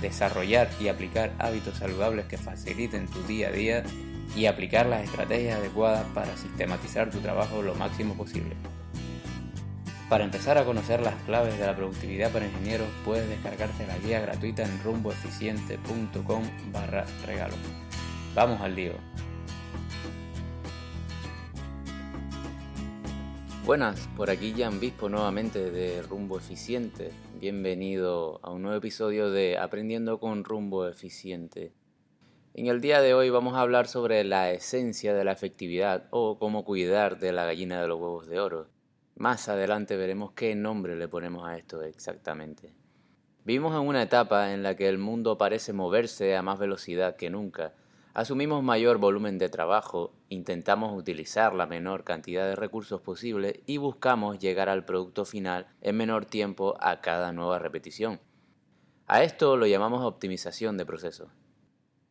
desarrollar y aplicar hábitos saludables que faciliten tu día a día y aplicar las estrategias adecuadas para sistematizar tu trabajo lo máximo posible. Para empezar a conocer las claves de la productividad para ingenieros, puedes descargarte la guía gratuita en rumboeficiente.com barra regalo. Vamos al lío. Buenas, por aquí Jan Bispo nuevamente de Rumbo Eficiente. Bienvenido a un nuevo episodio de Aprendiendo con Rumbo Eficiente. En el día de hoy vamos a hablar sobre la esencia de la efectividad o cómo cuidar de la gallina de los huevos de oro. Más adelante veremos qué nombre le ponemos a esto exactamente. Vivimos en una etapa en la que el mundo parece moverse a más velocidad que nunca Asumimos mayor volumen de trabajo, intentamos utilizar la menor cantidad de recursos posible y buscamos llegar al producto final en menor tiempo a cada nueva repetición. A esto lo llamamos optimización de proceso.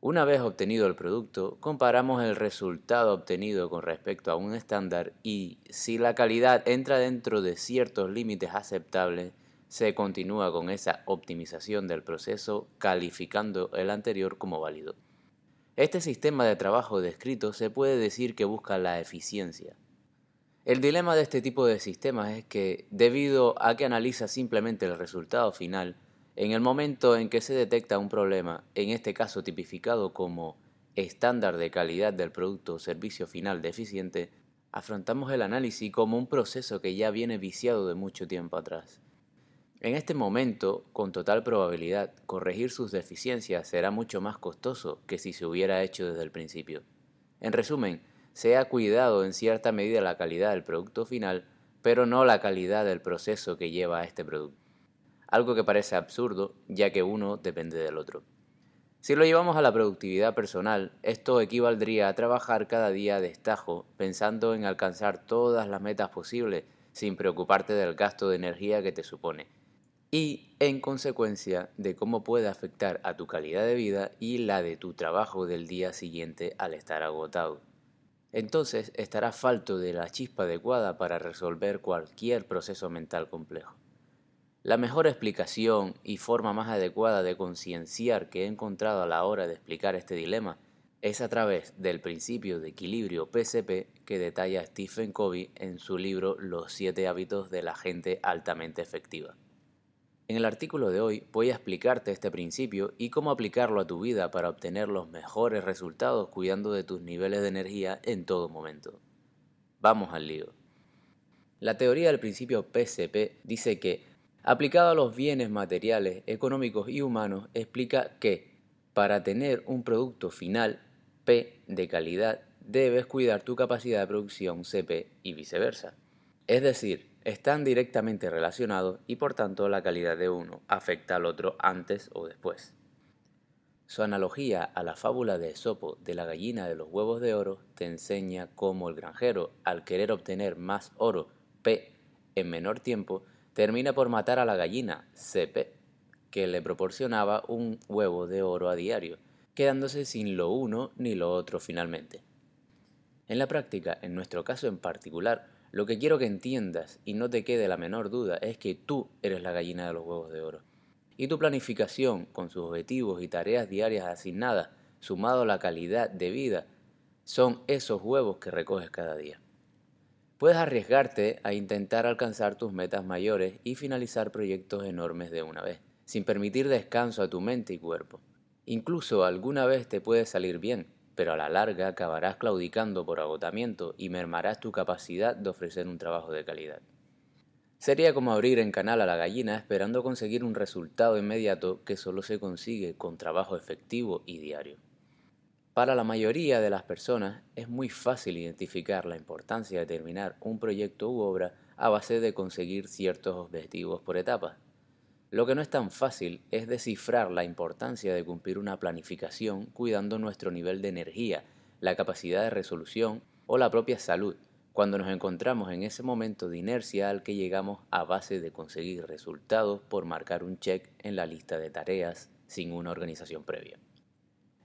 Una vez obtenido el producto, comparamos el resultado obtenido con respecto a un estándar y, si la calidad entra dentro de ciertos límites aceptables, se continúa con esa optimización del proceso calificando el anterior como válido. Este sistema de trabajo descrito se puede decir que busca la eficiencia. El dilema de este tipo de sistemas es que, debido a que analiza simplemente el resultado final, en el momento en que se detecta un problema, en este caso tipificado como estándar de calidad del producto o servicio final deficiente, afrontamos el análisis como un proceso que ya viene viciado de mucho tiempo atrás. En este momento, con total probabilidad, corregir sus deficiencias será mucho más costoso que si se hubiera hecho desde el principio. En resumen, se ha cuidado en cierta medida la calidad del producto final, pero no la calidad del proceso que lleva a este producto. Algo que parece absurdo, ya que uno depende del otro. Si lo llevamos a la productividad personal, esto equivaldría a trabajar cada día de estajo, pensando en alcanzar todas las metas posibles, sin preocuparte del gasto de energía que te supone y en consecuencia de cómo puede afectar a tu calidad de vida y la de tu trabajo del día siguiente al estar agotado. Entonces estarás falto de la chispa adecuada para resolver cualquier proceso mental complejo. La mejor explicación y forma más adecuada de concienciar que he encontrado a la hora de explicar este dilema es a través del principio de equilibrio PCP que detalla Stephen Covey en su libro Los siete hábitos de la gente altamente efectiva. En el artículo de hoy voy a explicarte este principio y cómo aplicarlo a tu vida para obtener los mejores resultados cuidando de tus niveles de energía en todo momento. Vamos al lío. La teoría del principio PCP dice que, aplicado a los bienes materiales, económicos y humanos, explica que, para tener un producto final, P, de calidad, debes cuidar tu capacidad de producción CP y viceversa. Es decir, están directamente relacionados y por tanto la calidad de uno afecta al otro antes o después. Su analogía a la fábula de Esopo de la gallina de los huevos de oro te enseña cómo el granjero, al querer obtener más oro P en menor tiempo, termina por matar a la gallina CP, que le proporcionaba un huevo de oro a diario, quedándose sin lo uno ni lo otro finalmente. En la práctica, en nuestro caso en particular, lo que quiero que entiendas y no te quede la menor duda es que tú eres la gallina de los huevos de oro. Y tu planificación, con sus objetivos y tareas diarias asignadas, sumado a la calidad de vida, son esos huevos que recoges cada día. Puedes arriesgarte a intentar alcanzar tus metas mayores y finalizar proyectos enormes de una vez, sin permitir descanso a tu mente y cuerpo. Incluso alguna vez te puede salir bien, pero a la larga acabarás claudicando por agotamiento y mermarás tu capacidad de ofrecer un trabajo de calidad. Sería como abrir en canal a la gallina esperando conseguir un resultado inmediato que solo se consigue con trabajo efectivo y diario. Para la mayoría de las personas es muy fácil identificar la importancia de terminar un proyecto u obra a base de conseguir ciertos objetivos por etapas. Lo que no es tan fácil es descifrar la importancia de cumplir una planificación cuidando nuestro nivel de energía, la capacidad de resolución o la propia salud, cuando nos encontramos en ese momento de inercia al que llegamos a base de conseguir resultados por marcar un check en la lista de tareas sin una organización previa.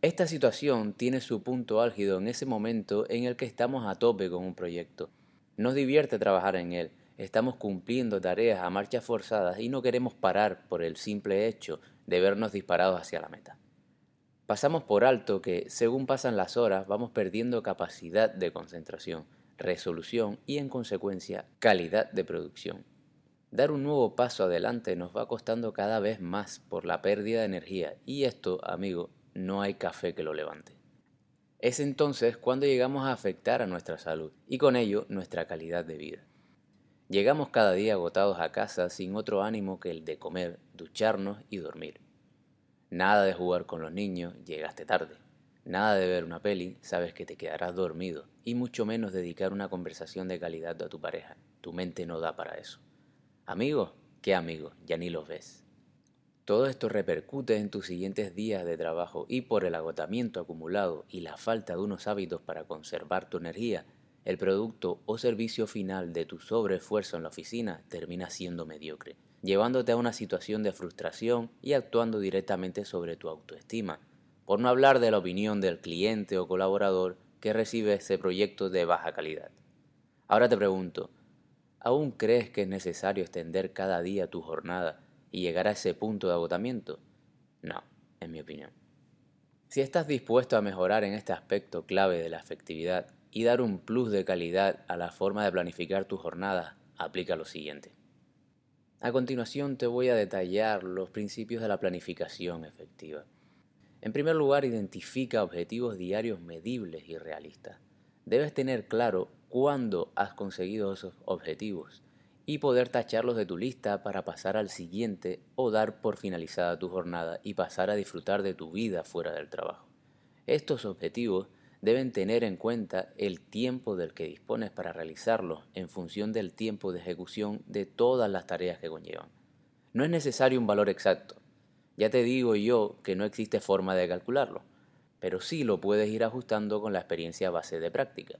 Esta situación tiene su punto álgido en ese momento en el que estamos a tope con un proyecto. Nos divierte trabajar en él, estamos cumpliendo tareas a marchas forzadas y no queremos parar por el simple hecho de vernos disparados hacia la meta. Pasamos por alto que, según pasan las horas, vamos perdiendo capacidad de concentración, resolución y, en consecuencia, calidad de producción. Dar un nuevo paso adelante nos va costando cada vez más por la pérdida de energía y esto, amigo, no hay café que lo levante. Es entonces cuando llegamos a afectar a nuestra salud y con ello nuestra calidad de vida. Llegamos cada día agotados a casa sin otro ánimo que el de comer, ducharnos y dormir. Nada de jugar con los niños, llegaste tarde. Nada de ver una peli, sabes que te quedarás dormido. Y mucho menos dedicar una conversación de calidad a tu pareja. Tu mente no da para eso. Amigos, ¿qué amigos? Ya ni los ves. Todo esto repercute en tus siguientes días de trabajo y por el agotamiento acumulado y la falta de unos hábitos para conservar tu energía, el producto o servicio final de tu sobreesfuerzo en la oficina termina siendo mediocre, llevándote a una situación de frustración y actuando directamente sobre tu autoestima, por no hablar de la opinión del cliente o colaborador que recibe ese proyecto de baja calidad. Ahora te pregunto, ¿aún crees que es necesario extender cada día tu jornada y llegar a ese punto de agotamiento? No, en mi opinión. Si estás dispuesto a mejorar en este aspecto clave de la efectividad, y dar un plus de calidad a la forma de planificar tu jornada, aplica lo siguiente. A continuación te voy a detallar los principios de la planificación efectiva. En primer lugar, identifica objetivos diarios medibles y realistas. Debes tener claro cuándo has conseguido esos objetivos y poder tacharlos de tu lista para pasar al siguiente o dar por finalizada tu jornada y pasar a disfrutar de tu vida fuera del trabajo. Estos objetivos deben tener en cuenta el tiempo del que dispones para realizarlo en función del tiempo de ejecución de todas las tareas que conllevan. No es necesario un valor exacto. Ya te digo yo que no existe forma de calcularlo, pero sí lo puedes ir ajustando con la experiencia base de práctica.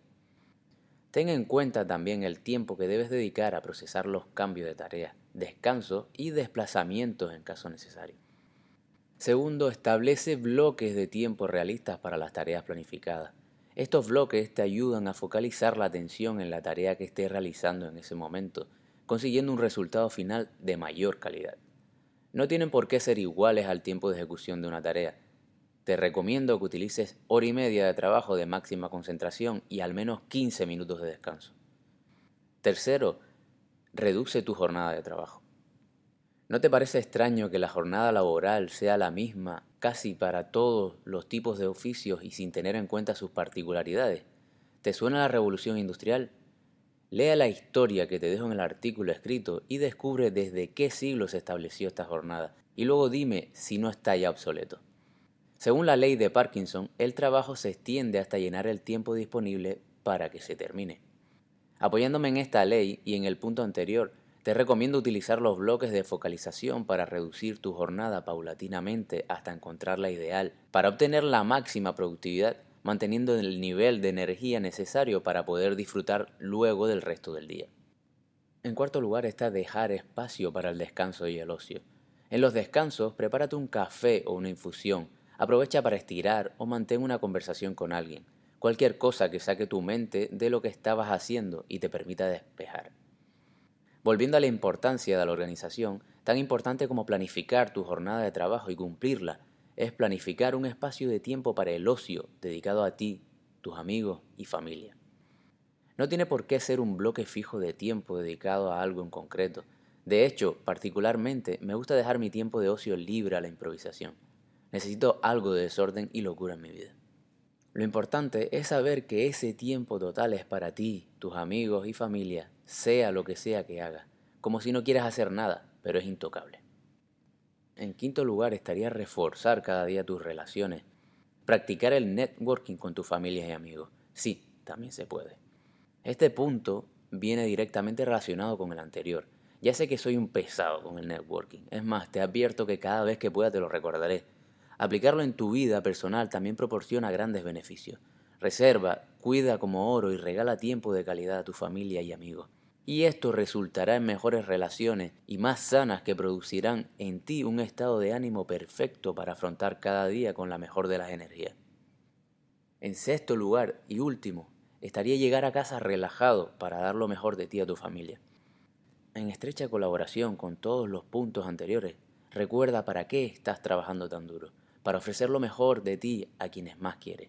Ten en cuenta también el tiempo que debes dedicar a procesar los cambios de tareas, descansos y desplazamientos en caso necesario. Segundo, establece bloques de tiempo realistas para las tareas planificadas. Estos bloques te ayudan a focalizar la atención en la tarea que estés realizando en ese momento, consiguiendo un resultado final de mayor calidad. No tienen por qué ser iguales al tiempo de ejecución de una tarea. Te recomiendo que utilices hora y media de trabajo de máxima concentración y al menos 15 minutos de descanso. Tercero, reduce tu jornada de trabajo. ¿No te parece extraño que la jornada laboral sea la misma casi para todos los tipos de oficios y sin tener en cuenta sus particularidades? ¿Te suena la revolución industrial? Lea la historia que te dejo en el artículo escrito y descubre desde qué siglo se estableció esta jornada y luego dime si no está ya obsoleto. Según la ley de Parkinson, el trabajo se extiende hasta llenar el tiempo disponible para que se termine. Apoyándome en esta ley y en el punto anterior, te recomiendo utilizar los bloques de focalización para reducir tu jornada paulatinamente hasta encontrar la ideal, para obtener la máxima productividad, manteniendo el nivel de energía necesario para poder disfrutar luego del resto del día. En cuarto lugar está dejar espacio para el descanso y el ocio. En los descansos, prepárate un café o una infusión, aprovecha para estirar o mantén una conversación con alguien, cualquier cosa que saque tu mente de lo que estabas haciendo y te permita despejar. Volviendo a la importancia de la organización, tan importante como planificar tu jornada de trabajo y cumplirla, es planificar un espacio de tiempo para el ocio dedicado a ti, tus amigos y familia. No tiene por qué ser un bloque fijo de tiempo dedicado a algo en concreto. De hecho, particularmente, me gusta dejar mi tiempo de ocio libre a la improvisación. Necesito algo de desorden y locura en mi vida. Lo importante es saber que ese tiempo total es para ti, tus amigos y familia, sea lo que sea que hagas, como si no quieras hacer nada, pero es intocable. En quinto lugar estaría reforzar cada día tus relaciones, practicar el networking con tus familias y amigos. Sí, también se puede. Este punto viene directamente relacionado con el anterior, Ya sé que soy un pesado con el networking. Es más, te advierto que cada vez que pueda te lo recordaré. Aplicarlo en tu vida personal también proporciona grandes beneficios. Reserva, cuida como oro y regala tiempo de calidad a tu familia y amigos. Y esto resultará en mejores relaciones y más sanas que producirán en ti un estado de ánimo perfecto para afrontar cada día con la mejor de las energías. En sexto lugar y último, estaría llegar a casa relajado para dar lo mejor de ti a tu familia. En estrecha colaboración con todos los puntos anteriores, recuerda para qué estás trabajando tan duro, para ofrecer lo mejor de ti a quienes más quieres.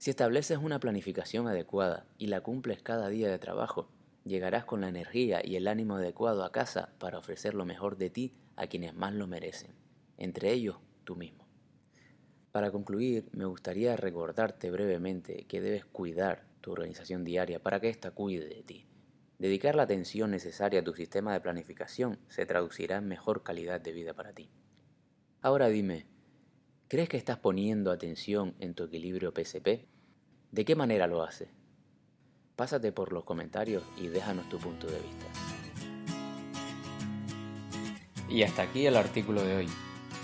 Si estableces una planificación adecuada y la cumples cada día de trabajo, llegarás con la energía y el ánimo adecuado a casa para ofrecer lo mejor de ti a quienes más lo merecen, entre ellos tú mismo. Para concluir, me gustaría recordarte brevemente que debes cuidar tu organización diaria para que ésta cuide de ti. Dedicar la atención necesaria a tu sistema de planificación se traducirá en mejor calidad de vida para ti. Ahora dime, ¿crees que estás poniendo atención en tu equilibrio PSP? ¿De qué manera lo haces? Pásate por los comentarios y déjanos tu punto de vista. Y hasta aquí el artículo de hoy.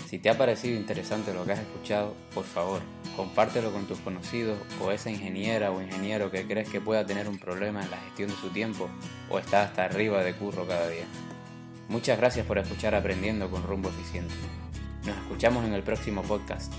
Si te ha parecido interesante lo que has escuchado, por favor, compártelo con tus conocidos o esa ingeniera o ingeniero que crees que pueda tener un problema en la gestión de su tiempo o está hasta arriba de curro cada día. Muchas gracias por escuchar Aprendiendo con Rumbo Eficiente. Nos escuchamos en el próximo podcast.